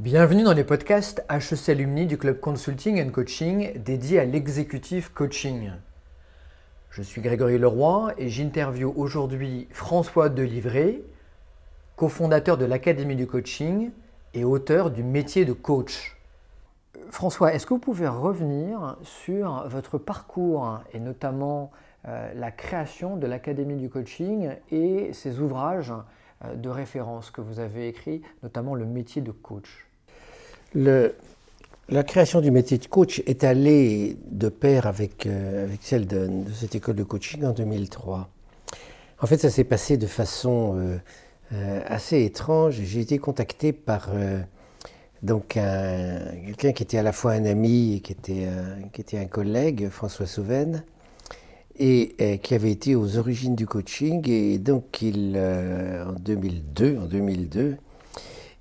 Bienvenue dans les podcasts HEC Alumni du Club Consulting and Coaching dédié à l'exécutif coaching. Je suis Grégory Leroy et j'interviewe aujourd'hui François Delivray, cofondateur de l'Académie du coaching et auteur du métier de coach. François, est-ce que vous pouvez revenir sur votre parcours et notamment euh, la création de l'Académie du coaching et ses ouvrages euh, de référence que vous avez écrits, notamment le métier de coach? La création du métier de coach est allée de pair avec, euh, celle de, cette école de coaching en 2003. En fait, ça s'est passé de façon euh, euh, assez étrange. J'ai été contacté par donc quelqu'un qui était à la fois un ami et qui était, qui était un collègue, François Souven, et qui avait été aux origines du coaching. Et donc, il, en 2002, en 2002,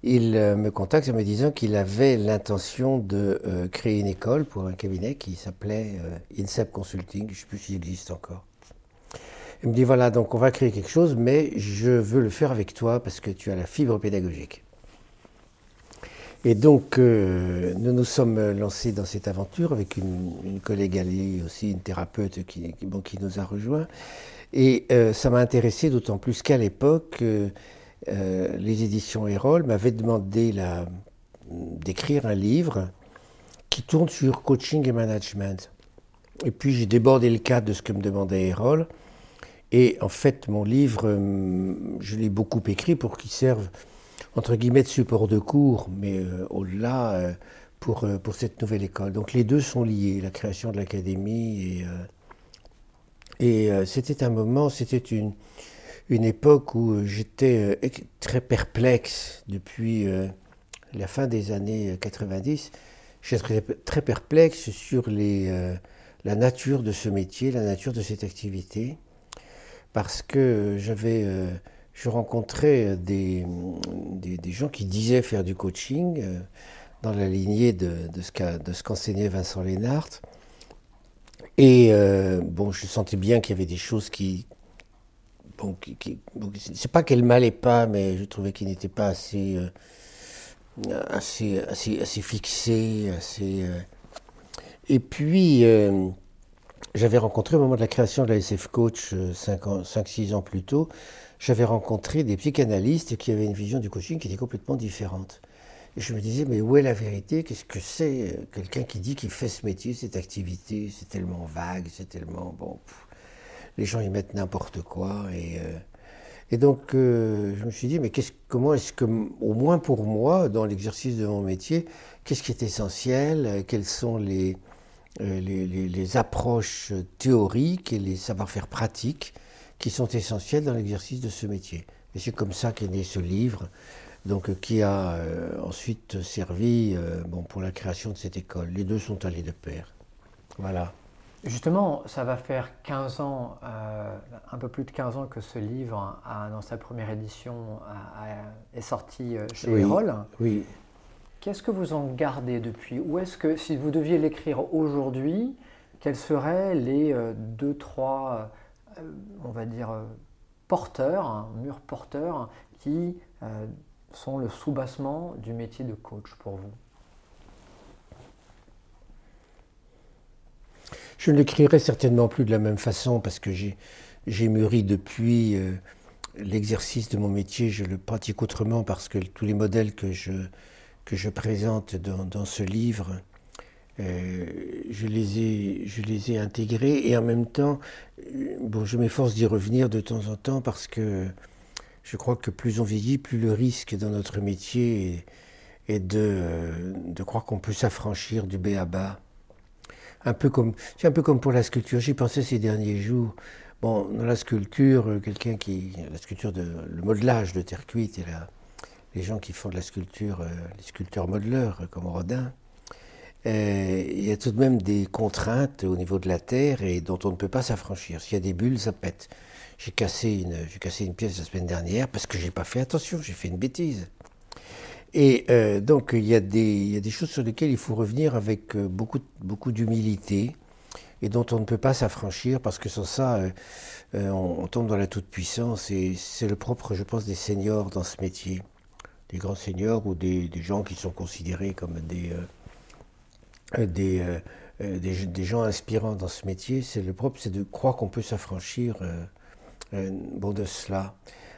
il euh, me contacte en me disant qu'il avait l'intention de euh, créer une école pour un cabinet qui s'appelait euh, INSEP Consulting, je ne sais plus s'il existe encore. Il me dit voilà, donc on va créer quelque chose, mais je veux le faire avec toi parce que tu as la fibre pédagogique. Et donc, nous nous sommes lancés dans cette aventure avec une, collègue alliée aussi, une thérapeute qui, qui, nous a rejoints. Et ça m'a intéressé d'autant plus qu'à l'époque, euh, les éditions Erol m'avaient demandé d'écrire un livre qui tourne sur coaching et management. Et puis j'ai débordé le cadre de ce que me demandait Erol. Et en fait, mon livre, euh, je l'ai beaucoup écrit pour qu'il serve, entre guillemets, de support de cours, mais euh, au-delà, pour, pour cette nouvelle école. Donc les deux sont liés, la création de l'académie et, et c'était un moment, c'était une, une époque où j'étais euh, très perplexe depuis euh, la fin des années 90. J'étais très perplexe sur euh, la nature de ce métier, la nature de cette activité, parce que j'avais, je rencontrais des, des, gens qui disaient faire du coaching dans la lignée de, de ce qu'enseignait Vincent Lénart. Et bon, je sentais bien qu'il y avait des choses qui, bon, c'est pas qu'elle m'allait pas, mais je trouvais qu'il n'était pas assez, euh, assez, assez, fixé, assez. Euh. Et puis, euh, j'avais rencontré au moment de la création de la SF Coach 5-6 ans, plus tôt, j'avais rencontré des psychanalystes qui avaient une vision du coaching qui était complètement différente. Et je me disais, mais où est la vérité? Qu'est-ce que c'est? Quelqu'un qui dit qu'il fait ce métier, cette activité, c'est tellement vague, c'est tellement... Bon, les gens y mettent n'importe quoi. Et, euh, donc, euh, je me suis dit, mais comment est-ce que, au moins pour moi, dans l'exercice de mon métier, qu'est-ce qui est essentiel Quelles sont les, euh, les, les, approches théoriques et les savoir-faire pratiques qui sont essentiels dans l'exercice de ce métier Et c'est comme ça qu'est né ce livre. Donc, qui a ensuite servi bon, pour la création de cette école. Les deux sont allés de pair. Voilà. Justement, ça va faire 15 ans, euh, un peu plus de 15 ans que ce livre, dans sa première édition, est sorti euh, chez oui, Oui. Qu'est-ce que vous en gardez depuis? Ou est-ce que, si vous deviez l'écrire aujourd'hui, quels seraient les euh, deux, trois, on va dire, porteurs, hein, murs porteurs, qui sont le soubassement du métier de coach pour vous? Je ne l'écrirai certainement plus de la même façon parce que j'ai mûri depuis euh, l'exercice de mon métier. Je le pratique autrement parce que tous les modèles que je, présente dans, ce livre, euh, je, les ai, intégrés et en même temps, euh, bon, je m'efforce d'y revenir de temps en temps parce que je crois que plus on vieillit, plus le risque dans notre métier est, est de, de croire qu'on peut s'affranchir du B à bas un peu comme, c'est un peu comme pour la sculpture. J'y pensais ces derniers jours. Bon, dans la sculpture, euh, quelqu'un qui, la sculpture de, le modelage de terre cuite et les gens qui font de la sculpture, euh, les sculpteurs modeleurs euh, comme Rodin, il y a tout de même des contraintes au niveau de la terre et dont on ne peut pas s'affranchir. S'il y a des bulles, ça pète. J'ai cassé une, j'ai cassé une pièce la semaine dernière parce que j'ai pas fait attention, j'ai fait une bêtise. Et euh, donc il y, a des, choses sur lesquelles il faut revenir avec euh, beaucoup, d'humilité et dont on ne peut pas s'affranchir parce que sans ça, euh, on, tombe dans la toute-puissance et c'est le propre, je pense, des seniors dans ce métier. des grands seigneurs ou des, gens qui sont considérés comme des, gens inspirants dans ce métier. C'est le propre, c'est de croire qu'on peut s'affranchir de cela.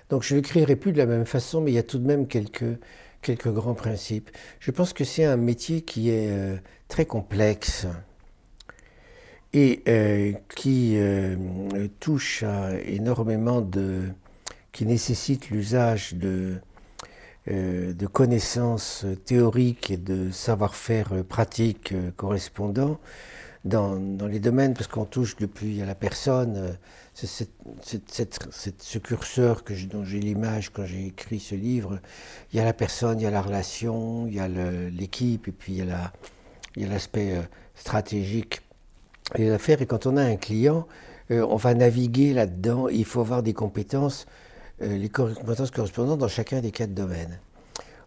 Donc je l'écrirai plus de la même façon, mais il y a tout de même quelques, quelques grands principes. Je pense que c'est un métier qui est euh, très complexe et euh, qui euh, touche à énormément de. qui nécessite l'usage de, de connaissances théoriques et de savoir-faire pratique correspondants dans, dans, les domaines, parce qu'on touche depuis à la personne c'est ce curseur que dont j'ai l'image quand j'ai écrit ce livre. Il y a la personne, il y a la relation, il y a l'équipe, et puis il y a l'aspect euh, stratégique des affaires. Et quand on a un client, euh, on va naviguer là-dedans. Il faut avoir des compétences, euh, les compétences correspondantes dans chacun des quatre domaines.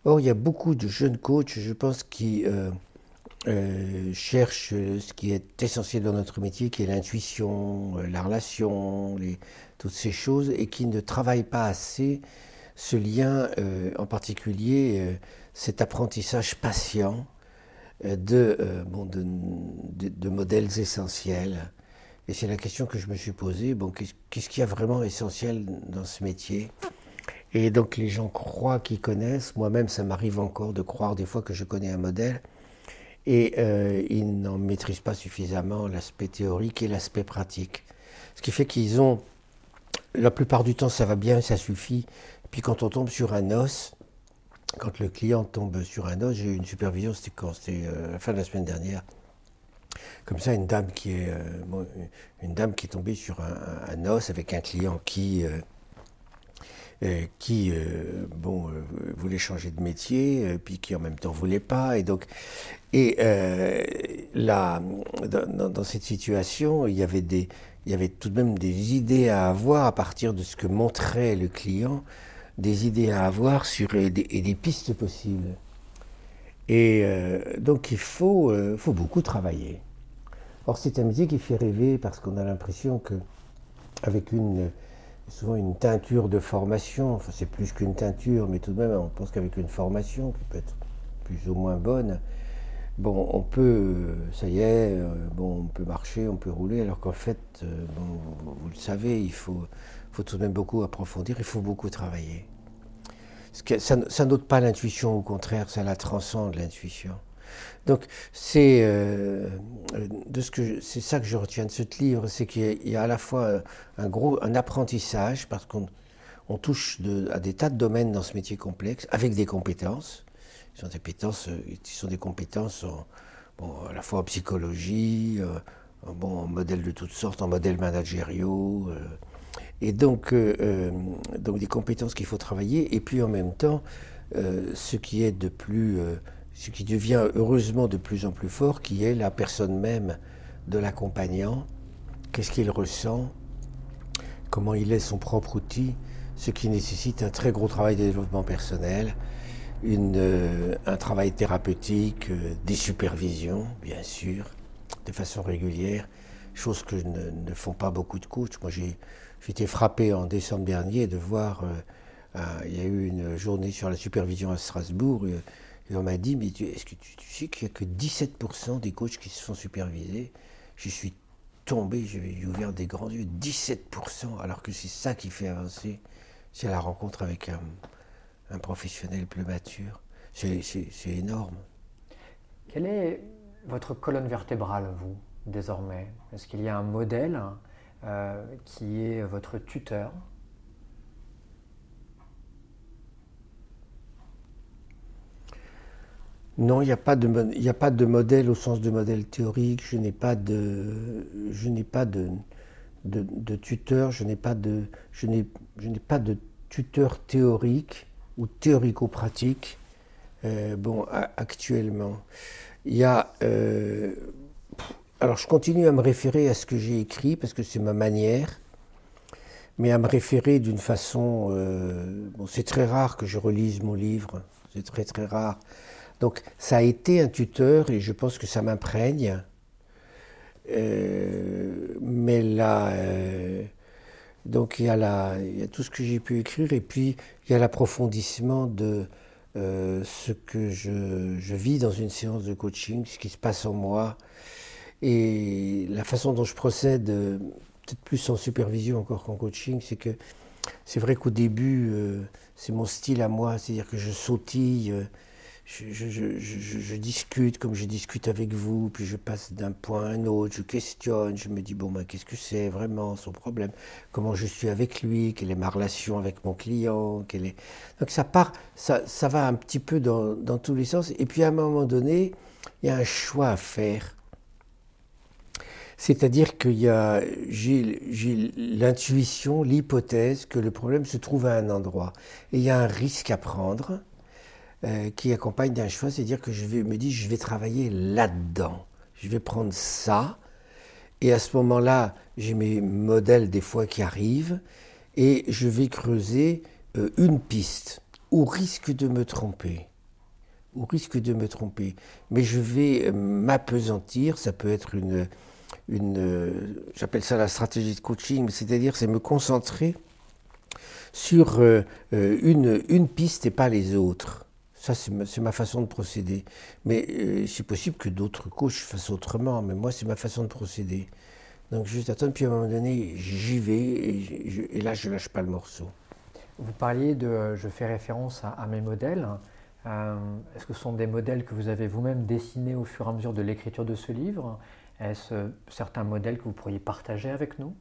Or, il y a beaucoup de jeunes coachs, je pense, qui cherche ce qui est essentiel dans notre métier, qui est l'intuition, euh, la relation, toutes ces choses, et qui ne travaille pas assez ce lien, euh, en particulier cet apprentissage patient de, bon, de, de, modèles essentiels. Et c'est la question que je me suis posée, bon, qu'est-ce qu'il y a vraiment essentiel dans ce métier? Et donc les gens croient qu'ils connaissent, moi-même ça m'arrive encore de croire des fois que je connais un modèle, et euh, ils n'en maîtrisent pas suffisamment l'aspect théorique et l'aspect pratique. Ce qui fait qu'ils ont, la plupart du temps, ça va bien, ça suffit. Puis quand on tombe sur un os, quand le client tombe sur un os, j'ai eu une supervision, c'était quand C'était euh, la fin de la semaine dernière. Comme ça, une dame qui est, euh, une dame qui est tombée sur un, os avec un client qui qui euh, bon, euh, voulait changer de métier, puis qui en même temps voulait pas. Et donc, et là, dans, cette situation, il y avait des, il y avait tout de même des idées à avoir à partir de ce que montrait le client, des idées à avoir sur et des, et des pistes possibles. Et donc il faut, faut beaucoup travailler. Or c'est un métier qui fait rêver parce qu'on a l'impression que avec une souvent une teinture de formation, enfin c'est plus qu'une teinture, mais tout de même on pense qu'avec une formation qui peut être plus ou moins bonne, bon on peut, ça y est, euh, bon on peut marcher, on peut rouler, alors qu'en fait, euh, bon, vous, le savez, il faut, faut tout de même beaucoup approfondir, il faut beaucoup travailler. Ça, ça n'ôte pas l'intuition, au contraire, ça la transcende l'intuition. Donc c'est euh, de ce que c'est ça que je retiens de ce livre, c'est qu'il y a à la fois un gros un apprentissage parce qu'on on touche à des tas de domaines dans ce métier complexe avec des compétences. Ce sont des compétences, sont des compétences bon, à la fois en psychologie, euh, bon, en modèles de toutes sortes, en modèles managériaux. Euh, et donc, donc des compétences qu'il faut travailler, et puis en même temps, ce qui est de plus ce qui devient heureusement de plus en plus fort, qui est la personne même de l'accompagnant, qu'est-ce qu'il ressent, comment il est son propre outil, ce qui nécessite un très gros travail de développement personnel, euh, un travail thérapeutique, euh, des supervisions, bien sûr, de façon régulière, chose que ne, ne font pas beaucoup de coachs. Moi, j'ai été frappé en décembre dernier de voir, euh, il y a eu une journée sur la supervision à Strasbourg, et on m'a dit, mais est-ce que tu, sais qu'il n'y a que 17% des coachs qui se font superviser? Je suis tombé, j'ai ouvert des grands yeux, 17%, alors que c'est ça qui fait avancer, c'est la rencontre avec un, professionnel plus mature. C'est énorme. Quelle est votre colonne vertébrale, vous, désormais? Est-ce qu'il y a un modèle euh, qui est votre tuteur? Non, il n'y a, pas de, modèle au sens de modèle théorique. Je n'ai pas de, tuteur. Je n'ai pas de, tuteur théorique ou théorico-pratique. Euh, actuellement, il y a. Euh, alors, je continue à me référer à ce que j'ai écrit parce que c'est ma manière, mais à me référer d'une façon. Euh, c'est très rare que je relise mon livre. C'est très très rare. Donc ça a été un tuteur et je pense que ça m'imprègne. Euh, mais là, euh, donc il y, a tout ce que j'ai pu écrire et puis il y a l'approfondissement de, ce que je, je, vis dans une séance de coaching, ce qui se passe en moi, et la façon dont je procède, peut-être plus en supervision encore qu'en coaching, c'est que c'est vrai qu'au début, c'est mon style à moi, c'est-à-dire que je sautille je, discute comme je discute avec vous, puis je passe d'un point à un autre, je questionne, je me dis, bon, ben, qu'est-ce que c'est vraiment son problème? Comment je suis avec lui? Quelle est ma relation avec mon client? Quelle est... Donc ça part, ça, ça va un petit peu dans, dans, tous les sens. Et puis à un moment donné, il y a un choix à faire. C'est-à-dire que j'ai l'intuition, l'hypothèse que le problème se trouve à un endroit. Et il y a un risque à prendre euh, qui accompagne d'un choix, c'est-à-dire que je me dis, je vais travailler là-dedans. Je vais prendre ça. Et à ce moment-là, j'ai mes modèles des fois qui arrivent. Et je vais creuser euh, une piste, au risque de me tromper. Au risque de me tromper. Mais je vais euh, m'apesantir. Ça peut être une. une J'appelle ça la stratégie de coaching, c'est-à-dire c'est me concentrer sur une, une piste et pas les autres. Ça, c'est ma, façon de procéder. Mais euh, c'est possible que d'autres coachs fassent autrement, mais moi, c'est ma façon de procéder. Donc, juste attendre, puis à un moment donné, j'y vais, et, là, je lâche pas le morceau. Vous parliez de, je fais référence à, mes modèles. Euh, est-ce que ce sont des modèles que vous avez vous-même dessinés au fur et à mesure de l'écriture de ce livre? Est-ce euh, certains modèles que vous pourriez partager avec nous?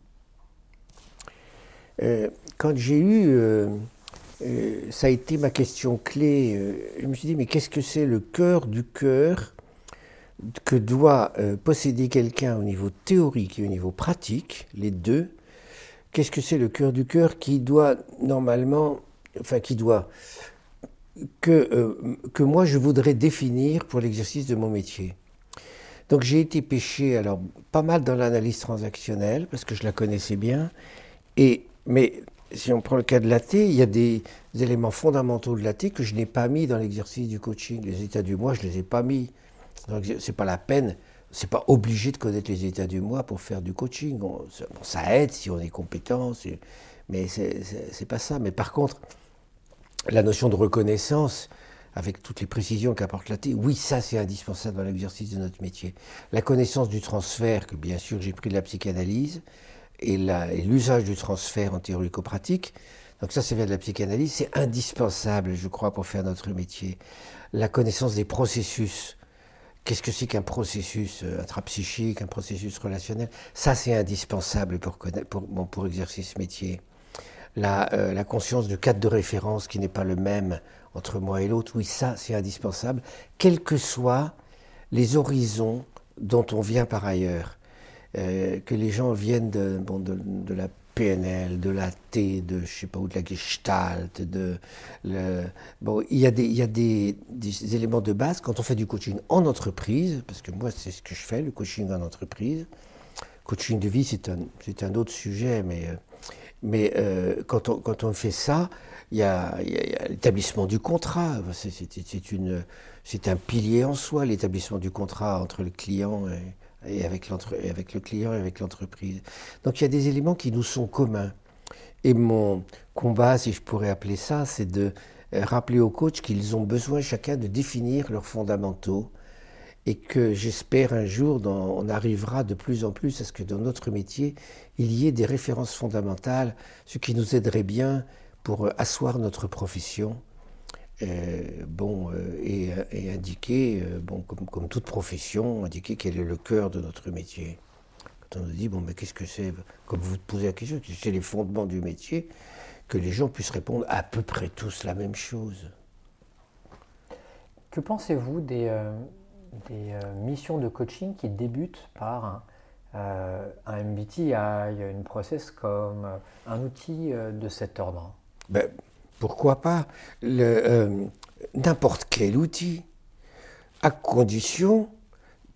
Quand j'ai eu euh, ça a été ma question clé. Euh, je me suis dit, mais qu'est-ce que c'est le cœur du cœur que doit euh, posséder quelqu'un au niveau théorique et au niveau pratique, les deux? Qu'est-ce que c'est le cœur du cœur qui doit normalement, enfin qui doit, que, que moi je voudrais définir pour l'exercice de mon métier? Donc j'ai été pêché alors pas mal dans l'analyse transactionnelle parce que je la connaissais bien et mais si on prend le cas de l'AT, il y a des éléments fondamentaux de l'AT que je n'ai pas mis dans l'exercice du coaching. Les états du moi, je ne les ai pas mis. C'est pas la peine, c'est pas obligé de connaître les états du moi pour faire du coaching. ça aide si on est compétent, mais c'est pas ça. Mais par contre, la notion de reconnaissance, avec toutes les précisions qu'apporte l'AT, oui, ça c'est indispensable dans l'exercice de notre métier. La connaissance du transfert, que bien sûr j'ai pris de la psychanalyse, et l'usage du transfert en théorico-pratique. Donc ça, c'est vient de la psychanalyse, c'est indispensable, je crois, pour faire notre métier. La connaissance des processus. Qu'est-ce que c'est qu'un processus euh, intrapsychique, un processus relationnel? Ça, c'est indispensable pour exercer ce métier. La, euh, la, conscience du cadre de référence qui n'est pas le même entre moi et l'autre, oui, ça, c'est indispensable, quels que soient les horizons dont on vient par ailleurs. Euh, que les gens viennent de, bon, de, la PNL, de la T, de je sais pas où, de la Gestalt, de bon, il y a des, y a des, éléments de base quand on fait du coaching en entreprise, parce que moi c'est ce que je fais, le coaching en entreprise. Coaching de vie, c'est un, c'est un autre sujet, mais, euh, mais euh, quand, on, quand on fait ça, il y a, l'établissement du contrat. C'est, c'est, une, c'est un pilier en soi, l'établissement du contrat entre le client et, et avec, avec le client et avec l'entreprise. Donc il y a des éléments qui nous sont communs. Et mon combat, si je pourrais appeler ça, c'est de euh, rappeler aux coachs qu'ils ont besoin chacun de définir leurs fondamentaux et que j'espère un jour on arrivera de plus en plus à ce que dans notre métier, il y ait des références fondamentales, ce qui nous aiderait bien pour euh, asseoir notre profession euh, bon, euh, et, indiquer, euh, bon, comme, comme, toute profession, indiquer quel est le cœur de notre métier. Quand on nous dit, bon, mais qu'est-ce que c'est? Comme vous posez la question, c'est les fondements du métier, que les gens puissent répondre à peu près tous la même chose. Que pensez-vous des, des missions de coaching qui débutent par un, un MBTI, une process comme un outil de cet ordre? Ben, pourquoi pas euh, n'importe quel outil, à condition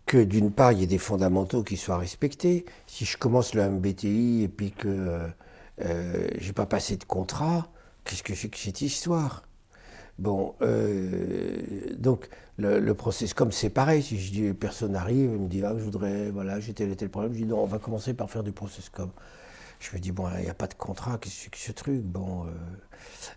que d'une part il y ait des fondamentaux qui soient respectés. Si je commence le MBTI et puis que euh, euh j'ai pas passé de contrat, qu'est-ce que c'est que cette histoire? Bon, euh, donc le, le process, comme c'est pareil, si je dis personne arrive et me dit ah je voudrais, voilà j'ai tel et tel problème, je dis non on va commencer par faire du process comme. Je me dis, bon, il n'y a pas de contrat, qu'est-ce que ce truc? Bon, euh,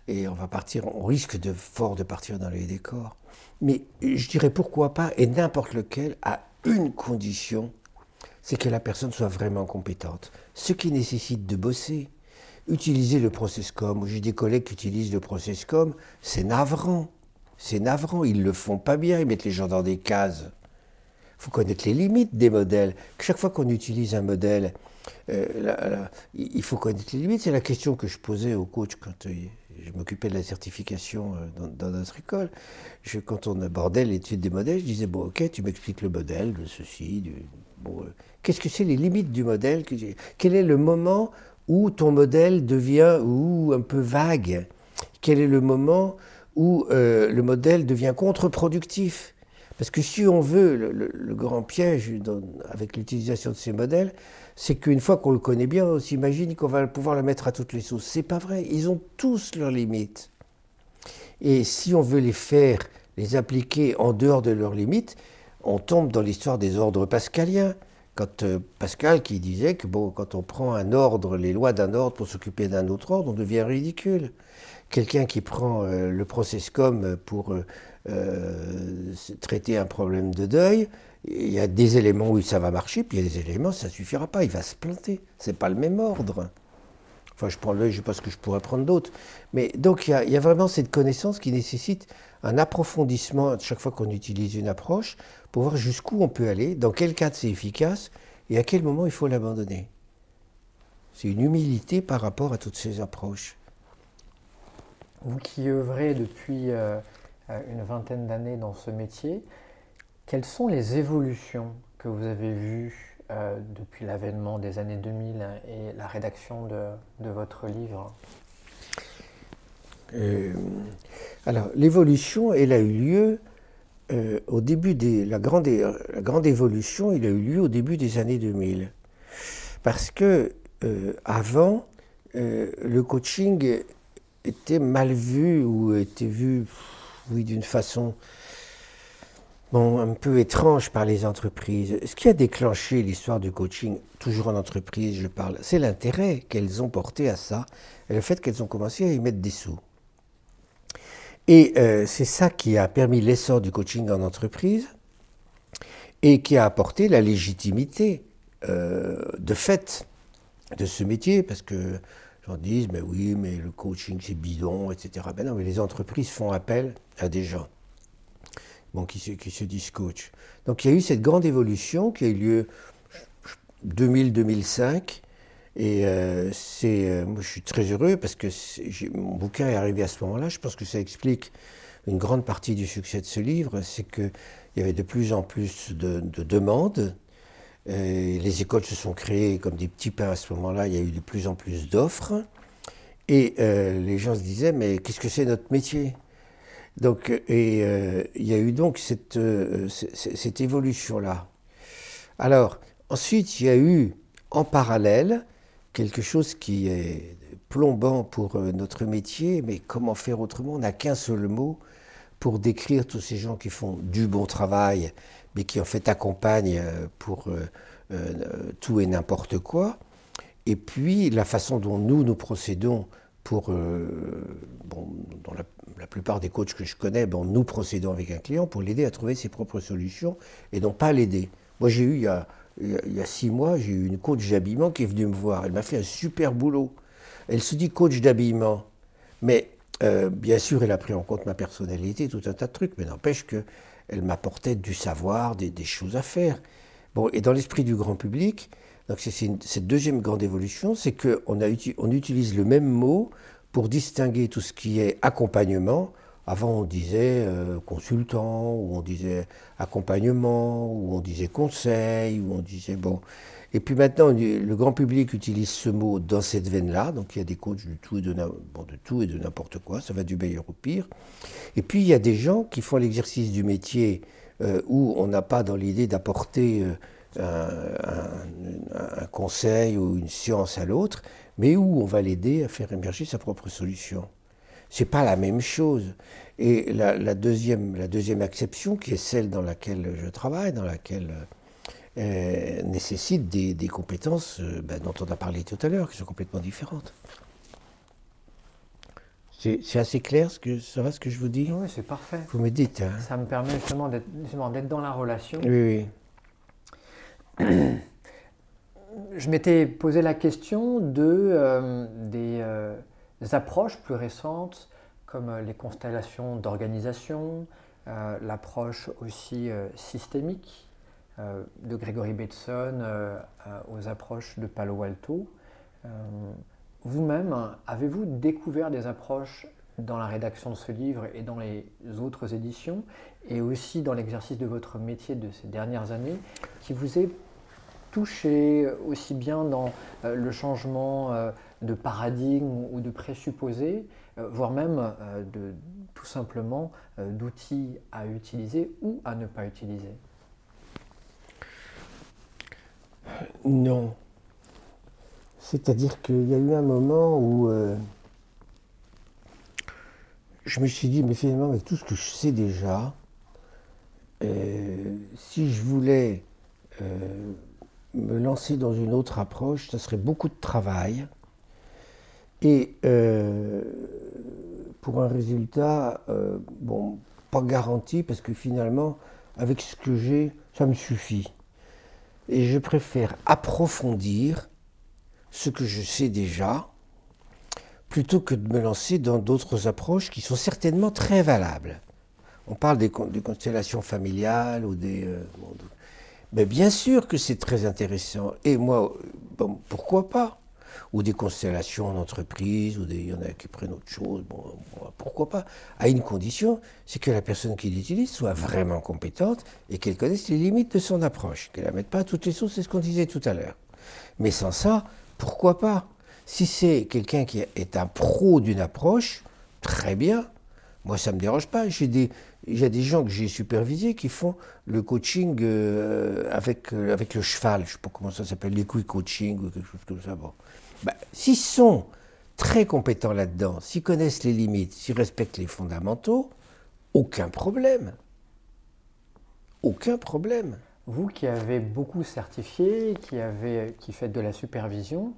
et on va partir, on risque de fort de partir dans les décors. Mais je dirais pourquoi pas, et n'importe lequel, à une condition, c'est que la personne soit vraiment compétente. Ce qui nécessite de bosser. Utiliser le processcom, j'ai des collègues qui utilisent le processcom, c'est navrant. C'est navrant, ils le font pas bien, ils mettent les gens dans des cases. Faut connaître les limites des modèles. Chaque fois qu'on utilise un modèle, euh, il faut connaître les limites. C'est la question que je posais au coach quand euh, je m'occupais de la certification euh, dans, notre école. quand on abordait l'étude des modèles, je disais bon, ok, tu m'expliques le modèle de ceci. Bon, qu'est-ce que c'est les limites du modèle Quel est le moment où ton modèle devient ou un peu vague Quel est le moment où le modèle devient contre-productif? Parce que si on veut, le, grand piège avec l'utilisation de ces modèles, c'est qu'une fois qu'on le connaît bien, on s'imagine qu'on va pouvoir le mettre à toutes les sauces. C'est pas vrai. Ils ont tous leurs limites. Et si on veut les faire, les appliquer en dehors de leurs limites, on tombe dans l'histoire des ordres pascaliens. Quand euh, Pascal qui disait que bon, quand on prend un ordre, les lois d'un ordre pour s'occuper d'un autre ordre, on devient ridicule. Quelqu'un qui prend euh, le processcom pour euh, euh, traiter un problème de deuil, il y a des éléments où ça va marcher, puis il y a des éléments où ça suffira pas, il va se planter. C'est pas le même ordre. Enfin, je prends l'œil, pense que je pourrais prendre d'autres. Mais donc, il y, a, vraiment cette connaissance qui nécessite un approfondissement à chaque fois qu'on utilise une approche pour voir jusqu'où on peut aller, dans quel cadre c'est efficace et à quel moment il faut l'abandonner. C'est une humilité par rapport à toutes ces approches. Vous qui œuvrez depuis euh, euh, une vingtaine d'années dans ce métier. Quelles sont les évolutions que vous avez vues euh, depuis l'avènement des années 2000 et la rédaction de, votre livre euh, Alors, l'évolution, elle a eu lieu au début des. La grande, évolution, il a eu lieu au début des années 2000. Parce que avant, le coaching était mal vu ou était vu oui, d'une façon bon, un peu étrange par les entreprises. Ce qui a déclenché l'histoire du coaching, toujours en entreprise, je parle, c'est l'intérêt qu'elles ont porté à ça et le fait qu'elles ont commencé à y mettre des sous. Et euh, c'est ça qui a permis l'essor du coaching en entreprise et qui a apporté la légitimité euh, de fait de ce métier, parce que j'en disent, mais oui, mais le coaching c'est bidon, etc. Ben non, mais les entreprises font appel à des gens bon, qui, se, disent coach. Donc il y a eu cette grande évolution qui a eu lieu 2000-2005. Et euh, euh, moi, je suis très heureux parce que mon bouquin est arrivé à ce moment-là. Je pense que ça explique une grande partie du succès de ce livre. C'est qu'il y avait de plus en plus de, de demandes. les écoles se sont créées comme des petits pains à ce moment-là. Il y a eu de plus en plus d'offres. Et euh, les gens se disaient, mais qu'est-ce que c'est notre métier? Donc, et euh, il y a eu donc cette, euh, cette évolution-là. Alors, ensuite, il y a eu en parallèle quelque chose qui est plombant pour euh, notre métier, mais comment faire autrement? On n'a qu'un seul mot pour décrire tous ces gens qui font du bon travail, mais qui en fait accompagnent pour tout et n'importe quoi. Et puis la façon dont nous, nous procédons pour, bon, dans la plupart des coachs que je connais, bon, nous procédons avec un client pour l'aider à trouver ses propres solutions et non pas l'aider. Moi, j'ai eu, il y, a, il y a six mois, j'ai eu une coach d'habillement qui est venue me voir. Elle m'a fait un super boulot. Elle se dit coach d'habillement. Mais euh, bien sûr, elle a pris en compte ma personnalité, tout un tas de trucs, mais n'empêche qu'elle m'apportait du savoir, des, choses à faire. Bon, et dans l'esprit du grand public, donc c'est cette deuxième grande évolution, c'est qu'on on utilise le même mot pour distinguer tout ce qui est accompagnement. Avant, on disait euh, consultant, ou on disait accompagnement, ou on disait conseil, ou on disait bon. Et puis maintenant, le grand public utilise ce mot dans cette veine-là. Donc il y a des coachs de tout et de, bon, de tout et de n'importe quoi. Ça va du meilleur au pire. Et puis il y a des gens qui font l'exercice du métier euh, où on n'a pas dans l'idée d'apporter euh, un, un, conseil ou une science à l'autre, mais où on va l'aider à faire émerger sa propre solution. C'est pas la même chose. Et la, deuxième, la deuxième acception, qui est celle dans laquelle je travaille, dans laquelle euh, nécessitent des, compétences euh, ben, dont on a parlé tout à l'heure, qui sont complètement différentes. C'est assez clair, ce que, ça va ce que je vous dis? Oui, c'est parfait. Vous me dites. Hein? Ça me permet justement d'être dans la relation. Oui, oui. Je m'étais posé la question de, euh, des, approches plus récentes, comme les constellations d'organisation, l'approche aussi systémique euh, de Gregory Bateson euh, aux approches de Palo Alto. Euh, vous-même, avez-vous découvert des approches dans la rédaction de ce livre et dans les autres éditions, et aussi dans l'exercice de votre métier de ces dernières années, qui vous est touché aussi bien dans le changement de paradigme ou de présupposés, voire même de, tout simplement d'outils à utiliser ou à ne pas utiliser Non. C'est-à-dire qu'il y a eu un moment où euh, je me suis dit, mais finalement, avec tout ce que je sais déjà, euh, si je voulais euh, me lancer dans une autre approche, ça serait beaucoup de travail. Et pour un résultat, bon, pas garanti, parce que finalement, avec ce que j'ai, ça me suffit et je préfère approfondir ce que je sais déjà plutôt que de me lancer dans d'autres approches qui sont certainement très valables. On parle des, constellations familiales ou des... Euh, mais bien sûr que c'est très intéressant. Et moi, pourquoi pas? Ou des constellations d'entreprise, ou des, il y en a qui prennent autre chose, bon, pourquoi pas, à une condition, c'est que la personne qui l'utilise soit vraiment compétente et qu'elle connaisse les limites de son approche, qu'elle ne la mette pas à toutes les sources, c'est ce qu'on disait tout à l'heure. Mais sans ça, pourquoi pas? Si c'est quelqu'un qui est un pro d'une approche, très bien, moi ça ne me dérange pas, j'ai des, il y a des gens que j'ai supervisés qui font le coaching euh, avec, euh, avec le cheval, je ne sais pas comment ça s'appelle, l'équi-coaching ou quelque chose comme ça. Bon. Ben, s'ils sont très compétents là-dedans, s'ils connaissent les limites, s'ils respectent les fondamentaux, aucun problème. Aucun problème. Vous qui avez beaucoup certifié, qui, avez, qui faites de la supervision,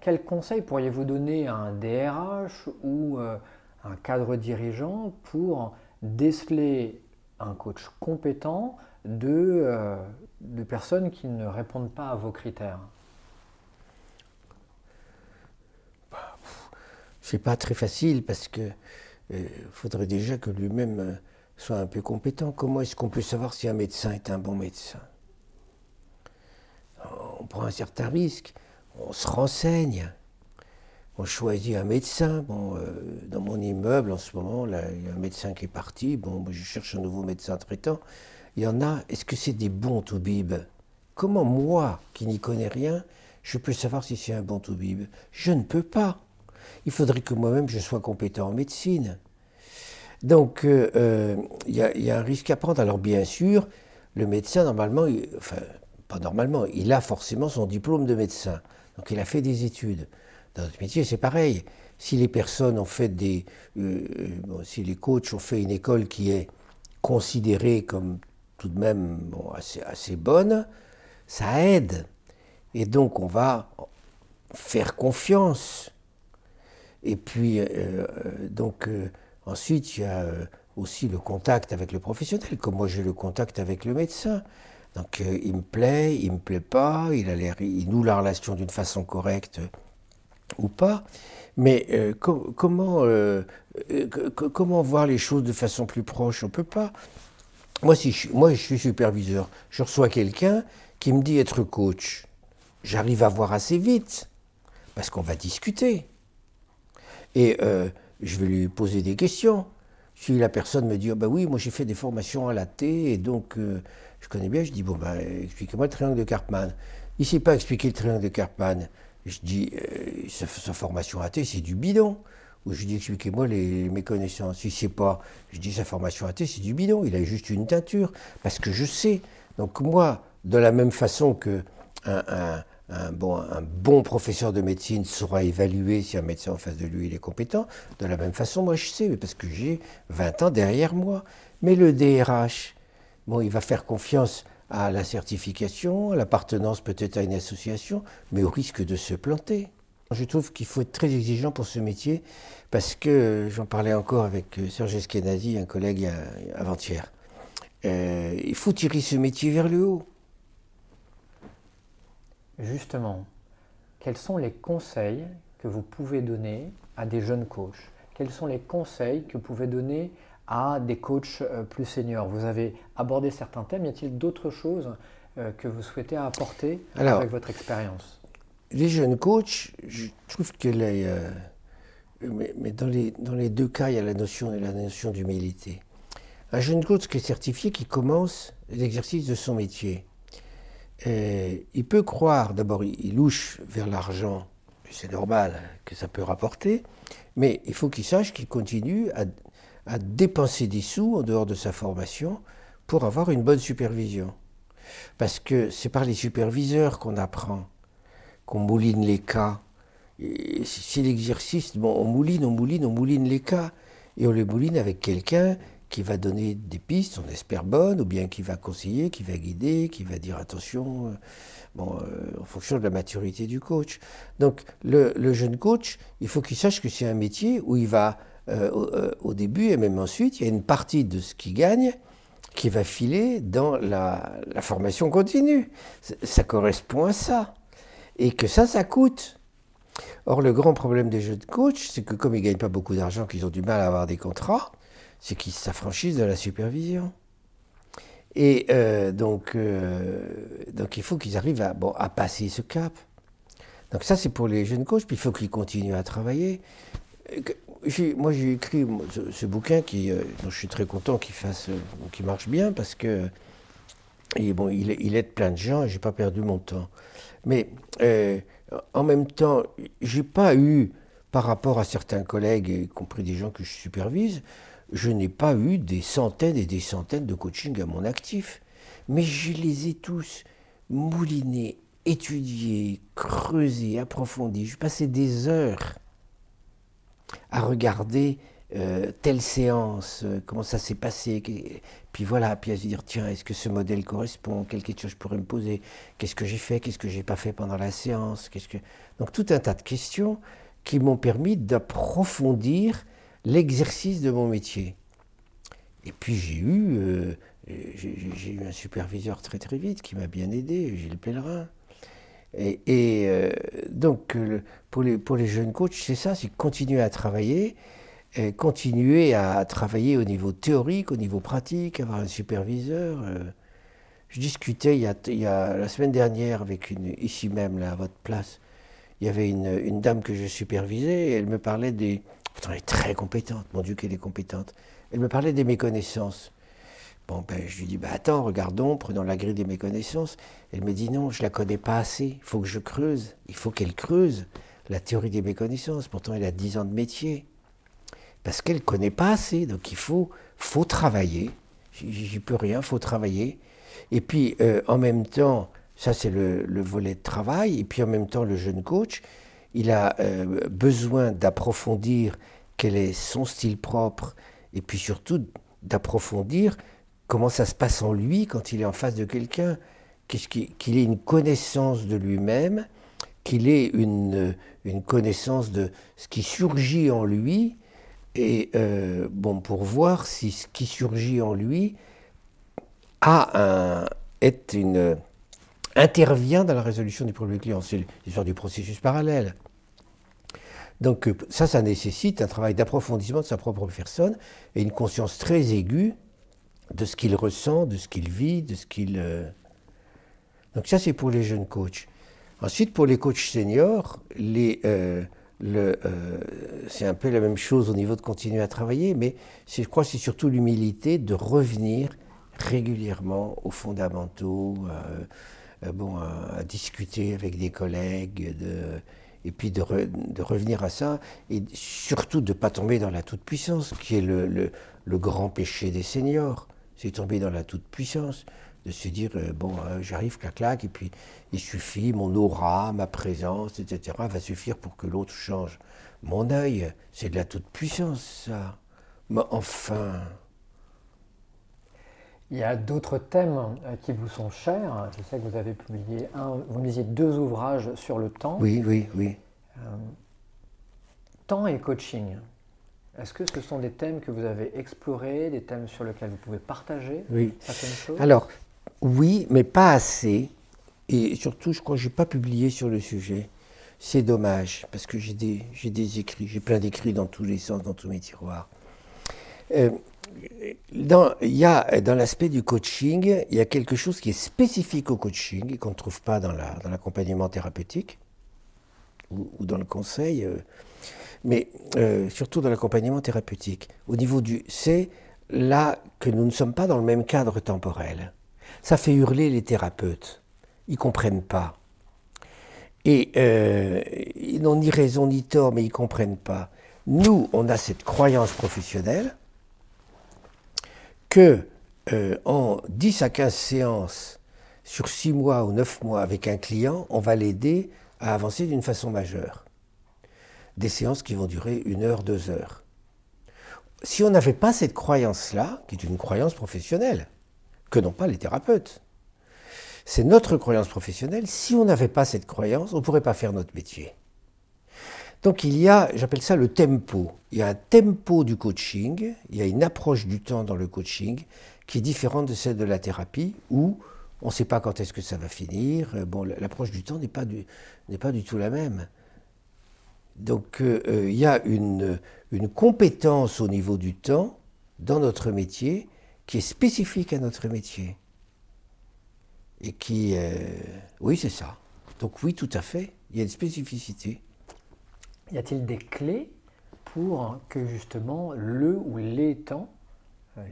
quel conseil pourriez-vous donner à un DRH ou euh, un cadre dirigeant pour déceler un coach compétent de, euh, personnes qui ne répondent pas à vos critères. C'est pas très facile parce que euh, faudrait déjà que lui-même euh, soit un peu compétent. Comment est-ce qu'on peut savoir si un médecin est un bon médecin? On prend un certain risque, on se renseigne, on choisit un médecin. Euh, dans mon immeuble en ce moment, il y a un médecin qui est parti. Bon, je cherche un nouveau médecin traitant. Il y en a. Est-ce que c'est des bons toubibs Comment moi, qui n'y connais rien, je peux savoir si c'est un bon toubib? Je ne peux pas il faudrait que moi-même je sois compétent en médecine. Donc il euh, euh, y, a un risque à prendre. Alors bien sûr, le médecin, normalement, enfin pas normalement, il a forcément son diplôme de médecin. Donc il a fait des études. Dans notre métier, c'est pareil. Si les personnes ont fait des... Euh, si les coachs ont fait une école qui est considérée comme tout de même assez, assez bonne, ça aide. Et donc on va faire confiance et puis, euh, euh, donc, ensuite, il y a aussi le contact avec le professionnel, comme moi j'ai le contact avec le médecin. Donc, il me plaît, il me plaît pas, il, a il noue la relation d'une façon correcte ou pas. Mais comment, comment voir les choses de façon plus proche? On peut pas. Moi, si je, moi, je suis superviseur. Je reçois quelqu'un qui me dit être coach. J'arrive à voir assez vite, parce qu'on va discuter. Et euh, je vais lui poser des questions. Si la personne me dit, oh, bah oui, moi j'ai fait des formations à la T, et donc euh, je connais bien, je dis, bon, ben expliquez-moi le triangle de Karpman. Il ne sait pas expliquer le triangle de Karpman. Je dis, euh, sa, formation T, c'est du bidon. Ou je dis, expliquez-moi mes connaissances. Ne sait pas. Je dis, sa formation T, c'est du bidon. Il a juste une teinture. Parce que je sais. Donc moi, de la même façon que un bon, professeur de médecine saura évaluer si un médecin en face de lui est compétent. De la même façon, moi je sais, parce que j'ai 20 ans derrière moi. Mais le DRH, bon, il va faire confiance à la certification, à l'appartenance peut-être à une association, mais au risque de se planter. Je trouve qu'il faut être très exigeant pour ce métier parce que j'en parlais encore avec euh, Serge Eskenazi, un collègue avant-hier. Euh, il faut tirer ce métier vers le haut. Justement, quels sont les conseils que vous pouvez donner à des jeunes coachs? Quels sont les conseils que vous pouvez donner à des coachs euh, plus seniors. Vous avez abordé certains thèmes, y a-t-il d'autres choses euh, que vous souhaitez apporter avec votre expérience? Les jeunes coachs, je trouve que les, mais, dans, les, dans les deux cas, il y a la notion, la notion d'humilité. Un jeune coach qui est certifié, qui commence l'exercice de son métier, euh, il peut croire, d'abord, il, louche vers l'argent, c'est normal que ça peut rapporter, mais il faut qu'il sache qu'il continue à, à, dépenser des sous en dehors de sa formation pour avoir une bonne supervision. Parce que c'est par les superviseurs qu'on apprend, qu'on mouline les cas. C'est l'exercice, bon, on mouline, on mouline, on mouline les cas, et on les mouline avec quelqu'un qui va donner des pistes, on espère bonnes, ou bien qui va conseiller, qui va guider, qui va dire attention, euh, bon, euh, en fonction de la maturité du coach. Donc le, jeune coach, il faut qu'il sache que c'est un métier où il va, euh, au, début et même ensuite, il y a une partie de ce qu'il gagne qui va filer dans la, formation continue. Ça correspond à ça. Et que ça, ça coûte. Or, le grand problème des jeunes coachs, c'est que comme ils ne gagnent pas beaucoup d'argent, qu'ils ont du mal à avoir des contrats, c'est qu'ils s'affranchissent de la supervision. Et euh, donc, euh, donc, il faut qu'ils arrivent à, bon, à passer ce cap. Donc ça, c'est pour les jeunes coachs, puis il faut qu'ils continuent à travailler. Moi, j'ai écrit ce, bouquin qui, euh, dont je suis très content qu'il fasse, qu'il marche bien, parce que et bon, il, aide plein de gens et j'ai pas perdu mon temps. Mais en même temps, j'ai pas eu, par rapport à certains collègues, y compris des gens que je supervise, je n'ai pas eu des centaines et des centaines de coachings à mon actif, mais je les ai tous moulinés, étudiés, creusés, approfondis. Je passais des heures à regarder euh, telle séance, euh, comment ça s'est passé, puis voilà, puis à se dire tiens, est-ce que ce modèle correspond, quelle question je pourrais me poser, qu'est-ce que j'ai fait, qu'est-ce que j'ai pas fait pendant la séance, qu'est-ce que donc tout un tas de questions qui m'ont permis d'approfondir l'exercice de mon métier. Et puis j'ai eu, euh, j'ai eu un superviseur très très vite qui m'a bien aidé, Gilles Pellerin. Et, euh, donc pour, les, pour les jeunes coachs, c'est ça, c'est continuer à travailler, et continuer à travailler au niveau théorique, au niveau pratique, avoir un superviseur. Euh. Je discutais il y, a, il y, a, la semaine dernière avec une, ici même, là, à votre place, il y avait une, une dame que je supervisais et elle me parlait des, Pourtant, elle est très compétente. Mon Dieu, qu'elle est compétente. Elle me parlait des méconnaissances. Bon, ben, je lui dis, bah, attends, regardons, prenons la grille des méconnaissances. Elle me dit, non, je la connais pas assez. Il faut que je creuse. Il faut qu'elle creuse la théorie des méconnaissances. Pourtant, elle a 10 ans de métier. Parce qu'elle ne connaît pas assez. Donc, il faut, faut travailler. J'y peux rien, faut travailler. Et puis, euh, en même temps, ça, c'est le, le, volet de travail. Et puis, en même temps, le jeune coach, il a euh, besoin d'approfondir quel est son style propre et puis surtout d'approfondir comment ça se passe en lui quand il est en face de quelqu'un, qu'il ait une connaissance de lui-même, qu'il ait une, connaissance de ce qui surgit en lui, et euh, bon, pour voir si ce qui surgit en lui intervient dans la résolution du problème client. C'est l'histoire du processus parallèle. Donc euh, ça, ça nécessite un travail d'approfondissement de sa propre personne et une conscience très aiguë de ce qu'il ressent, de ce qu'il vit, de ce qu'il... Euh, donc ça, c'est pour les jeunes coachs. Ensuite, pour les coachs seniors, euh, le, c'est un peu la même chose au niveau de continuer à travailler, mais je crois que c'est surtout l'humilité de revenir régulièrement aux fondamentaux, bon, à, discuter avec des collègues, et puis de, revenir à ça, et surtout de ne pas tomber dans la toute-puissance, qui est le, grand péché des seniors. C'est tomber dans la toute-puissance, de se dire, euh, bon, euh, j'arrive, clac, clac, et puis il suffit, mon aura, ma présence, etc., va suffire pour que l'autre change. Mon œil, c'est de la toute-puissance, ça. Mais enfin... Il y a d'autres thèmes euh, qui vous sont chers. Je sais que vous avez publié un, vous me disiez deux ouvrages sur le temps. Oui, oui, oui. Euh, temps et coaching. Est-ce que ce sont des thèmes que vous avez explorés, des thèmes sur lesquels vous pouvez partager oui. certaines choses? Alors, oui, mais pas assez. Et surtout, je crois que je n'ai pas publié sur le sujet. C'est dommage, parce que j'ai des, des écrits, j'ai plein d'écrits dans tous les sens, dans tous mes tiroirs. Euh, dans, y a, dans l'aspect du coaching, il y a quelque chose qui est spécifique au coaching et qu'on ne trouve pas dans, la, dans l'accompagnement thérapeutique ou, dans le conseil, euh, mais euh, surtout dans l'accompagnement thérapeutique. Au niveau du, c'est là que nous ne sommes pas dans le même cadre temporel. Ça fait hurler les thérapeutes. Ils comprennent pas. Et euh, ils n'ont ni raison ni tort, mais ils comprennent pas. Nous, on a cette croyance professionnelle que euh, en 10 à 15 séances sur 6 mois ou 9 mois avec un client, on va l'aider à avancer d'une façon majeure. Des séances qui vont durer une heure, deux heures. Si on n'avait pas cette croyance-là, qui est une croyance professionnelle, que n'ont pas les thérapeutes, c'est notre croyance professionnelle. Si on n'avait pas cette croyance, on ne pourrait pas faire notre métier. Donc il y a, j'appelle ça le tempo. Il y a un tempo du coaching, il y a une approche du temps dans le coaching qui est différente de celle de la thérapie où on ne sait pas quand est-ce que ça va finir. Bon, l'approche du temps n'est pas, pas du tout la même. Donc euh, euh, il y a une, compétence au niveau du temps dans notre métier qui est spécifique à notre métier. Et qui... Euh, oui, c'est ça. Donc oui, tout à fait, il y a une spécificité. Y a-t-il des clés pour que justement le ou les temps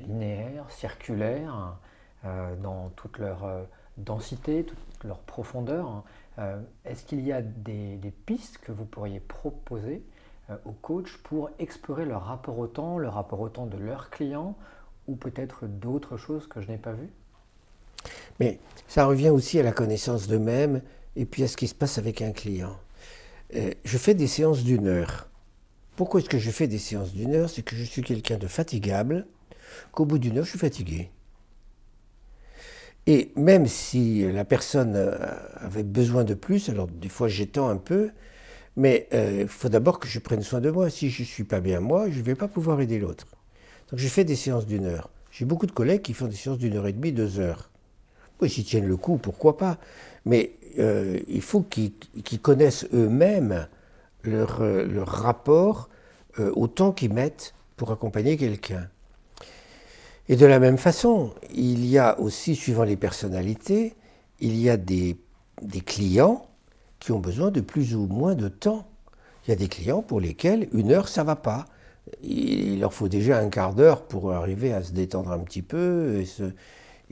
linéaires, circulaires, dans toute leur densité, toute leur profondeur, est-ce qu'il y a des, pistes que vous pourriez proposer aux coachs pour explorer leur rapport au temps, le rapport au temps de leurs clients, ou peut-être d'autres choses que je n'ai pas vues? Mais ça revient aussi à la connaissance d'eux-mêmes et puis à ce qui se passe avec un client. Euh, je fais des séances d'une heure. Pourquoi est-ce que je fais des séances d'une heure? C'est que je suis quelqu'un de fatigable, qu'au bout d'une heure, je suis fatigué. Et même si la personne euh, avait besoin de plus, alors des fois j'étends un peu, mais euh, il faut d'abord que je prenne soin de moi. Si je ne suis pas bien moi, je ne vais pas pouvoir aider l'autre. Donc je fais des séances d'une heure. J'ai beaucoup de collègues qui font des séances d'une heure et demie, deux heures. Oui, s'ils tiennent le coup, pourquoi pas? Mais euh, il faut qu'ils connaissent eux-mêmes leur, euh, rapport euh, au temps qu'ils mettent pour accompagner quelqu'un. Et de la même façon, il y a aussi, suivant les personnalités, il y a des, clients qui ont besoin de plus ou moins de temps. Il y a des clients pour lesquels une heure, ça va pas. Il leur faut déjà un quart d'heure pour arriver à se détendre un petit peu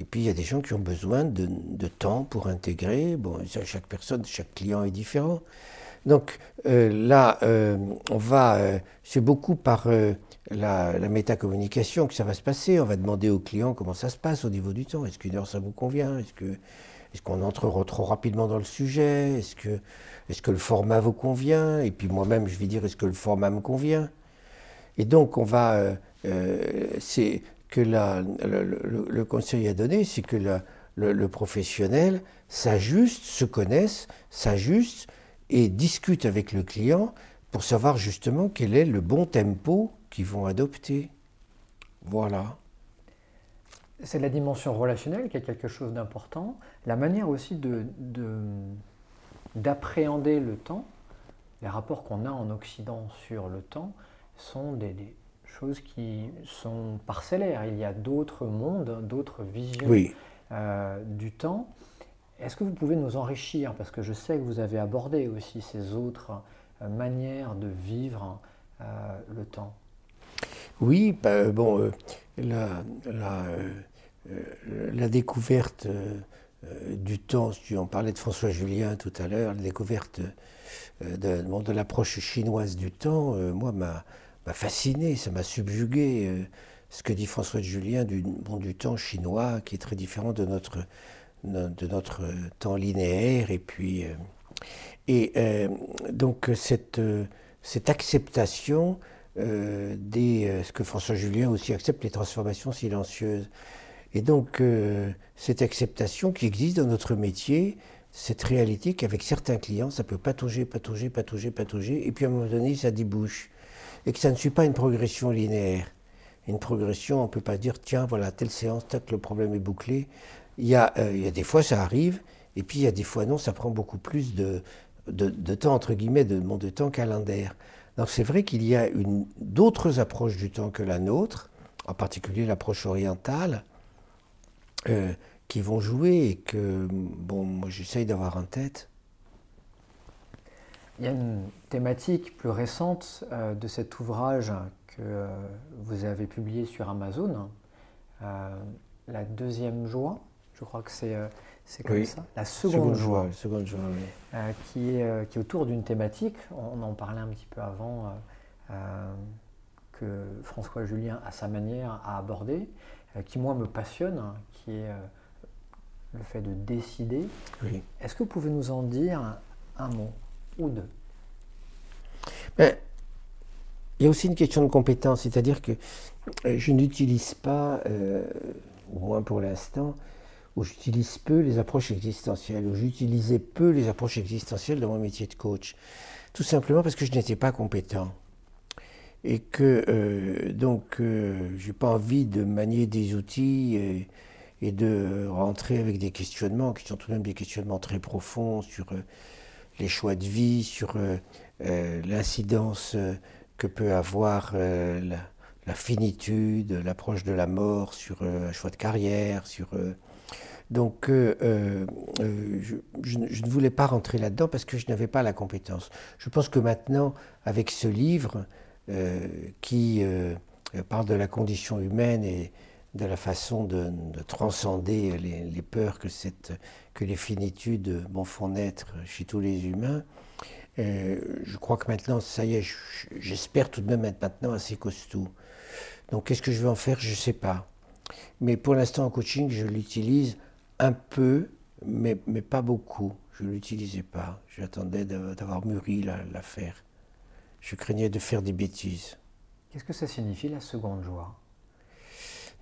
et puis il y a des gens qui ont besoin de, temps pour intégrer. Bon, chaque personne, chaque client est différent. Donc euh, là, euh, on va, euh, c'est beaucoup par la, la métacommunication que ça va se passer. On va demander au client comment ça se passe au niveau du temps. Est-ce qu'une heure ça vous convient? Est-ce qu'on entre trop rapidement dans le sujet? Est-ce que, le format vous convient? Et puis moi-même, je vais dire, est-ce que le format me convient? Et donc, on va. c'est que le, conseil a donné, c'est que le, professionnel s'ajuste, se connaisse, s'ajuste et discute avec le client pour savoir justement quel est le bon tempo qu'ils vont adopter. Voilà. C'est la dimension relationnelle qui est quelque chose d'important. La manière aussi de, d'appréhender le temps, les rapports qu'on a en Occident sur le temps sont des, choses qui sont parcellaires. Il y a d'autres mondes, d'autres visions euh, du temps. Est-ce que vous pouvez nous enrichir? Parce que je sais que vous avez abordé aussi ces autres euh, manières de vivre euh, le temps. Oui, bah, bon, la, la, découverte du temps, tu en parlais de François Julien tout à l'heure, la découverte de, l'approche chinoise du temps, moi, m'a fasciné, ça m'a subjugué. Euh, ce que dit François Julien du bon du temps chinois, qui est très différent de notre, de notre temps linéaire. Et puis, euh, et euh, donc cette, cette acceptation des, ce que François Julien aussi accepte, les transformations silencieuses. Et donc, euh, cette acceptation qui existe dans notre métier, cette réalité qu'avec certains clients, ça peut patauger, patauger, patauger, patauger, et puis à un moment donné, ça débouche. Et que ça ne suit pas une progression linéaire. Une progression, on ne peut pas dire, tiens, voilà, telle séance, tac, le problème est bouclé. Il y, a, euh, il y a des fois, ça arrive, et puis il y a des fois, non, ça prend beaucoup plus de, de, temps, entre guillemets, de, de temps calendaire. Donc c'est vrai qu'il y a d'autres approches du temps que la nôtre, en particulier l'approche orientale, euh, qui vont jouer et que bon, moi j'essaye d'avoir en tête. Il y a une thématique plus récente euh, de cet ouvrage que euh, vous avez publié sur Amazon, La deuxième joie, je crois que c'est c'est comme ça, la seconde, joie, seconde joie qui, est, qui est autour d'une thématique, on en parlait un petit peu avant, que François Julien, à sa manière, a abordé, qui moi me passionne, hein, qui est le fait de décider. Est-ce que vous pouvez nous en dire un mot ou deux? Ben, Il y a aussi une question de compétence, c'est-à-dire que euh, je n'utilise pas, euh, au moins pour l'instant, ou j'utilise peu les approches existentielles, ou j'utilisais peu les approches existentielles dans mon métier de coach. Tout simplement parce que je n'étais pas compétent. Et que euh, donc je n'ai pas envie de manier des outils et de rentrer avec des questionnements qui sont tout de même des questionnements très profonds sur euh, les choix de vie, sur euh, euh, l'incidence que peut avoir la, finitude, l'approche de la mort sur un choix de carrière, sur donc je, ne voulais pas rentrer là-dedans parce que je n'avais pas la compétence. Je pense que maintenant, avec ce livre qui parle de la condition humaine et de la façon de, transcender les, peurs que, les finitudes font naître chez tous les humains. Euh, je crois que maintenant, ça y est, j'espère tout de même être maintenant assez costaud. Donc qu'est-ce que je vais en faire? Je ne sais pas. Mais pour l'instant en coaching, je l'utilise un peu, mais, mais pas beaucoup. Je ne l'utilisais pas. J'attendais d'avoir mûri l'affaire. Je craignais de faire des bêtises. Qu'est-ce que ça signifie la seconde joie?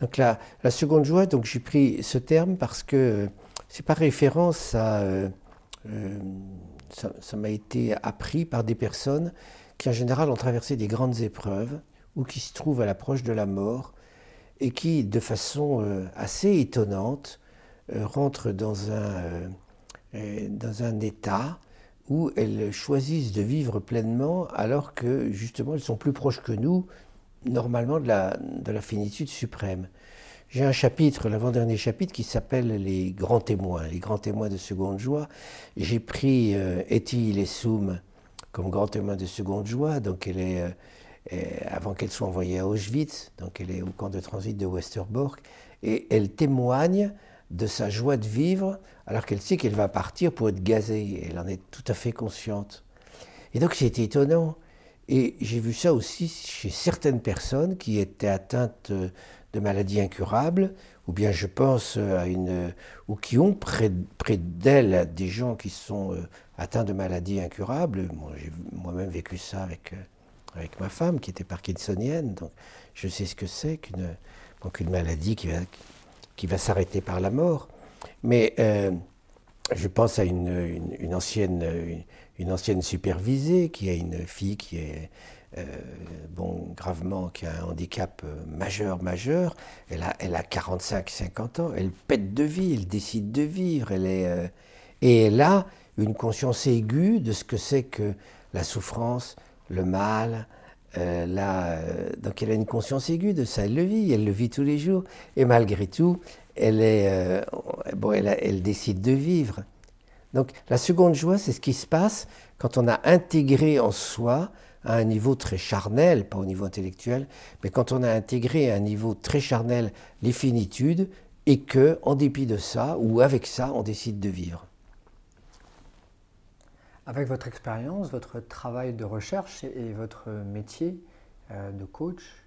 Donc la, la seconde joie, donc j'ai pris ce terme parce que c'est par référence à... Euh, euh, ça m'a été appris par des personnes qui en général ont traversé des grandes épreuves ou qui se trouvent à l'approche de la mort et qui, de façon euh, assez étonnante, rentrent dans un, dans un état où elles choisissent de vivre pleinement alors que justement elles sont plus proches que nous normalement de la, de la finitude suprême. J'ai un chapitre, l'avant-dernier chapitre, qui s'appelle Les grands témoins, les grands témoins de seconde joie. J'ai pris euh, Lessoum comme grand témoin de seconde joie, donc elle est, euh, avant qu'elle soit envoyée à Auschwitz, donc elle est au camp de transit de Westerbork, et elle témoigne de sa joie de vivre alors qu'elle sait qu'elle va partir pour être gazée. Elle en est tout à fait consciente. Et donc c'était étonnant. Et j'ai vu ça aussi chez certaines personnes qui étaient atteintes de maladies incurables, ou bien je pense à une. ou qui ont près, près d'elles des gens qui sont euh, atteints de maladies incurables. j'ai moi-même vécu ça avec, euh, avec ma femme qui était parkinsonienne, donc je sais ce que c'est qu'une maladie qui va, qui va s'arrêter par la mort. Mais euh, je pense à une, ancienne une ancienne supervisée qui a une fille qui est euh, bon, gravement, qui a un handicap euh, majeur, majeur. Elle a, elle a 45-50 ans, elle pète de vie, elle décide de vivre, elle est, et elle a une conscience aiguë de ce que c'est que la souffrance, le mal. Là, donc elle a une conscience aiguë de ça, elle le vit, elle le vit tous les jours, et malgré tout, elle, elle décide de vivre. Donc la seconde joie, c'est ce qui se passe quand on a intégré en soi à un niveau très charnel, pas au niveau intellectuel, mais quand on a intégré à un niveau très charnel les finitudes et que, en dépit de ça, ou avec ça, on décide de vivre. Avec votre expérience, votre travail de recherche et votre métier euh, de coach,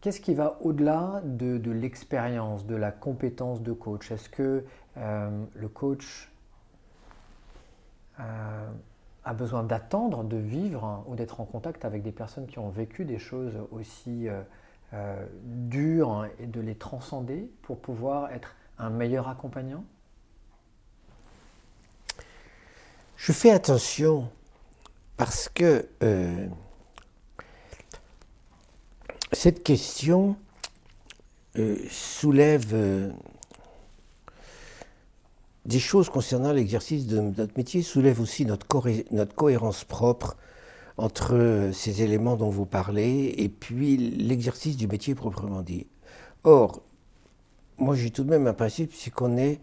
Qu'est-ce qui va au-delà de, l'expérience, de la compétence de coach? Est-ce que euh, le coach euh, a besoin d'attendre, de vivre ou d'être en contact avec des personnes qui ont vécu des choses aussi durs et de les transcender pour pouvoir être un meilleur accompagnant? Je fais attention parce que cette question soulève des choses concernant l'exercice de notre métier soulèvent aussi notre, notre cohérence propre entre ces éléments dont vous parlez et puis l'exercice du métier proprement dit. Or, moi j'ai tout de même un principe, c'est qu'on est,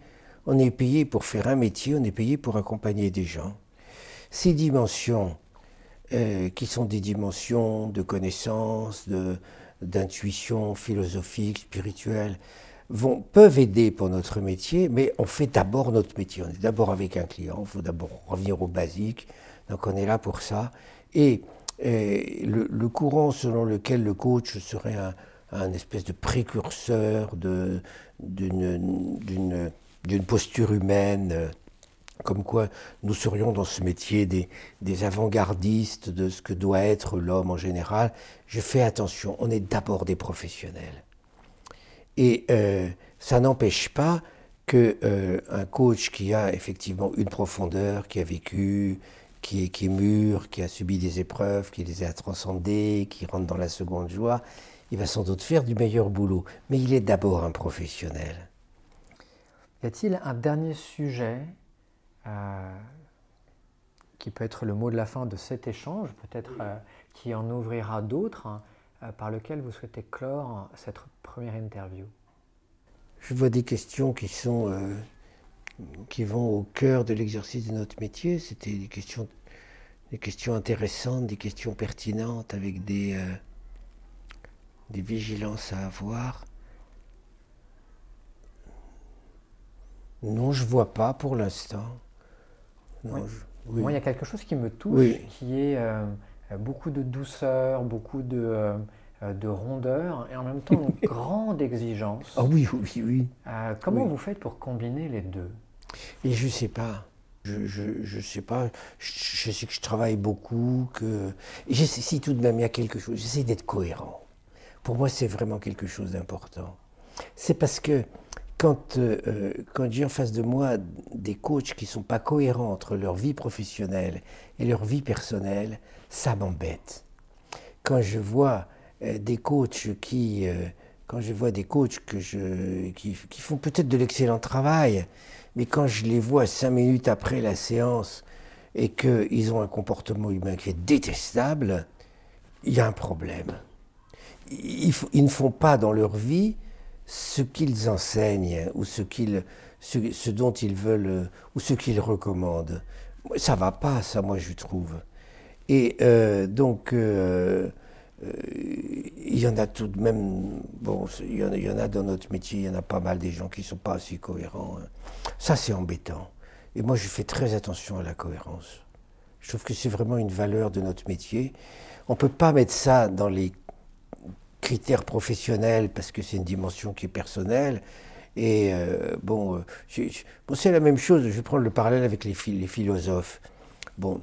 on est payé pour faire un métier, on est payé pour accompagner des gens. Ces dimensions, euh, qui sont des dimensions de connaissance, d'intuition philosophique, spirituelle, vont, peuvent aider pour notre métier, mais on fait d'abord notre métier. On est d'abord avec un client, il faut d'abord revenir au basique, donc on est là pour ça. Et, le, courant selon lequel le coach serait un, espèce de précurseur d'une posture humaine, comme quoi nous serions dans ce métier des, avant-gardistes de ce que doit être l'homme en général, je fais attention, on est d'abord des professionnels. Et euh, ça n'empêche pas qu'un euh, coach qui a effectivement une profondeur, qui a vécu, qui est, qui est mûr, qui a subi des épreuves, qui les a transcendées, qui rentre dans la seconde joie, il va sans doute faire du meilleur boulot. Mais il est d'abord un professionnel. Y a-t-il un dernier sujet euh, qui peut être le mot de la fin de cet échange, peut-être qui en ouvrira d'autres hein, euh, par lequel vous souhaitez clore cette première interview? Je vois des questions qui sont euh, qui vont au cœur de l'exercice de notre métier. C'était des questions, des questions intéressantes, des questions pertinentes avec des, euh, des vigilances à avoir. Non, je vois pas pour l'instant. Moi, il y a quelque chose qui me touche, qui est euh, beaucoup de douceur, beaucoup de, euh, euh, de rondeur et en même temps une grande exigence. Ah oui, oui, oui. comment vous faites pour combiner les deux? Et je ne sais pas. Je ne sais pas. Je, sais que je travaille beaucoup. Que... si tout de même il y a quelque chose, j'essaie d'être cohérent. Pour moi, c'est vraiment quelque chose d'important. C'est parce que quand, quand j'ai en face de moi des coachs qui ne sont pas cohérents entre leur vie professionnelle et leur vie personnelle, ça m'embête. Quand je vois euh, des coachs qui, euh, quand je vois des coachs que je, qui, font peut-être de l'excellent travail, mais quand je les vois cinq minutes après la séance et qu'ils ont un comportement humain qui est détestable, il y a un problème. Ils, ne font pas dans leur vie ce qu'ils enseignent ou ce, qu'ils, ce, dont ils veulent ou ce qu'ils recommandent. Ça va pas, ça, moi, je trouve. Et euh, donc, euh, euh, il y en a tout de même, bon, il y, en a, dans notre métier, il y en a pas mal des gens qui sont pas assez cohérents. Hein. Ça, c'est embêtant. Et moi, je fais très attention à la cohérence. Je trouve que c'est vraiment une valeur de notre métier. On ne peut pas mettre ça dans les critères professionnels parce que c'est une dimension qui est personnelle. Et bon, bon c'est la même chose, je vais prendre le parallèle avec les, philosophes. Bon,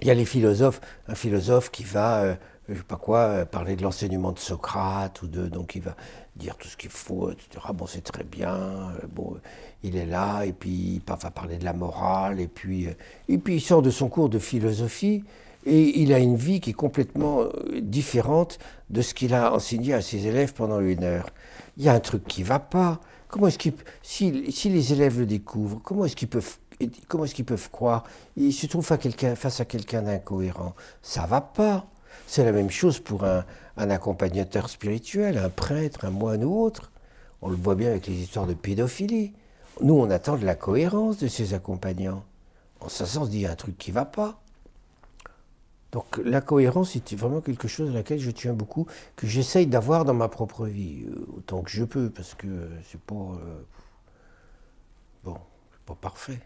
il y a les philosophes, un philosophe qui va, euh, je sais pas quoi, euh, parler de l'enseignement de Socrate, ou de, donc il va dire tout ce qu'il faut, etc. Bon, c'est très bien, euh, bon, il est là, et puis il va parler de la morale, et puis, et puis il sort de son cours de philosophie, et il a une vie qui est complètement différente de ce qu'il a enseigné à ses élèves pendant une heure. Il y a un truc qui va pas. Comment est-ce si, si les élèves le découvrent, comment est-ce qu'ils peuvent comment est-ce qu'ils peuvent croire? Ils se trouvent face à quelqu'un d'incohérent. Ça va pas. C'est la même chose pour un, accompagnateur spirituel, un prêtre, un moine ou autre. On le voit bien avec les histoires de pédophilie. Nous, on attend de la cohérence de ces accompagnants. En ce sens, il y a un truc qui ne va pas. Donc la cohérence, c'est vraiment quelque chose à laquelle je tiens beaucoup, que j'essaye d'avoir dans ma propre vie, euh, autant que je peux, parce que c'est pas... Euh, bon, pas parfait.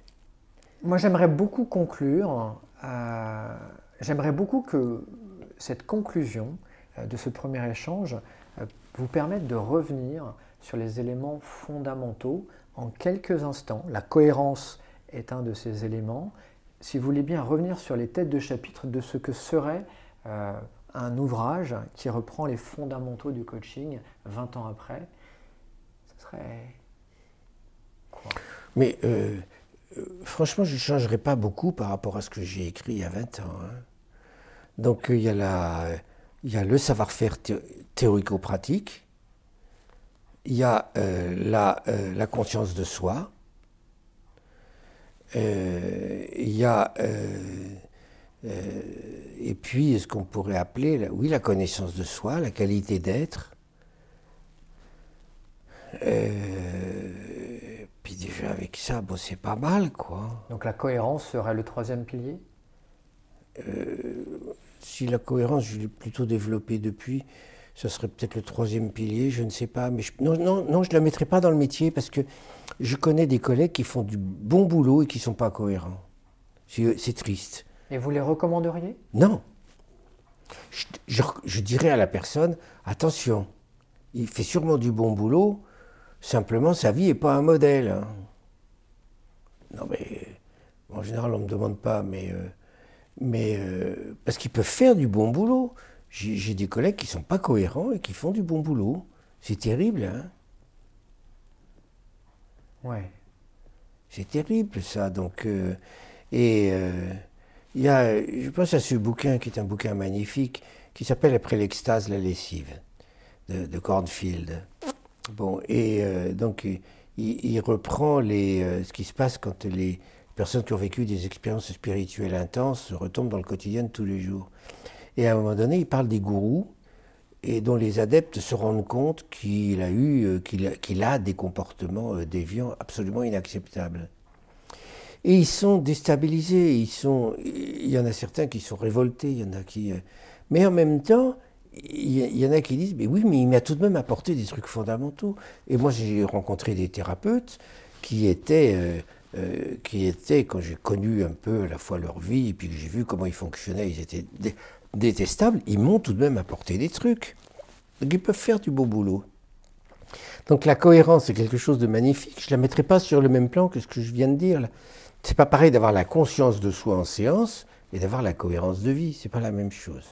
Moi, j'aimerais beaucoup conclure. Euh, j'aimerais beaucoup que cette conclusion de ce premier échange vous permette de revenir sur les éléments fondamentaux en quelques instants. La cohérence est un de ces éléments. Si vous voulez bien revenir sur les têtes de chapitre de ce que serait, un ouvrage qui reprend les fondamentaux du coaching 20 ans après, ce serait quoi? Mais euh, euh, franchement, je ne changerai pas beaucoup par rapport à ce que j'ai écrit il y a 20 ans. Hein. Donc il y, a le savoir-faire théorico-pratique, il y a euh, la, conscience de soi, il y a euh, et puis, ce qu'on pourrait appeler, oui, la connaissance de soi, la qualité d'être? Euh, puis déjà avec ça, bon, c'est pas mal, quoi. Donc la cohérence serait le troisième pilier? Euh, Si la cohérence, je l'ai plutôt développée depuis, ce serait peut-être le troisième pilier, je ne sais pas. Mais non, non, non, je ne la mettrai pas dans le métier parce que je connais des collègues qui font du bon boulot et qui ne sont pas cohérents. C'est triste. Et vous les recommanderiez? Non. Je, dirais à la personne, attention, il fait sûrement du bon boulot, simplement sa vie n'est pas un modèle. Hein. Non mais, en général on ne me demande pas, mais, euh, mais euh, parce qu'ils peuvent faire du bon boulot. J'ai des collègues qui ne sont pas cohérents et qui font du bon boulot. C'est terrible, hein Ouais. C'est terrible ça, donc... Euh, et... Il y a, je pense à ce bouquin qui est un bouquin magnifique, qui s'appelle Après l'extase, la lessive, de, Cornfield. Bon, et euh, donc il, reprend les, euh, ce qui se passe quand les personnes qui ont vécu des expériences spirituelles intenses retombent dans le quotidien de tous les jours. Et à un moment donné, il parle des gourous et dont les adeptes se rendent compte qu'il a eu, euh, qu'il a, a, des comportements déviants absolument inacceptables. Et ils sont déstabilisés, ils sont, il y en a certains qui sont révoltés, il y en a qui... Euh, mais en même temps, il y en a qui disent, mais oui, mais il m'a tout de même apporté des trucs fondamentaux. Et moi, j'ai rencontré des thérapeutes qui étaient, euh, euh, qui étaient, quand j'ai connu un peu à la fois leur vie, et puis que j'ai vu comment ils fonctionnaient, ils étaient détestables, ils m'ont tout de même apporté des trucs. Donc ils peuvent faire du beau boulot. Donc la cohérence, c'est quelque chose de magnifique. Je ne la mettrai pas sur le même plan que ce que je viens de dire. C'est pas pareil d'avoir la conscience de soi en séance et d'avoir la cohérence de vie. C'est pas la même chose.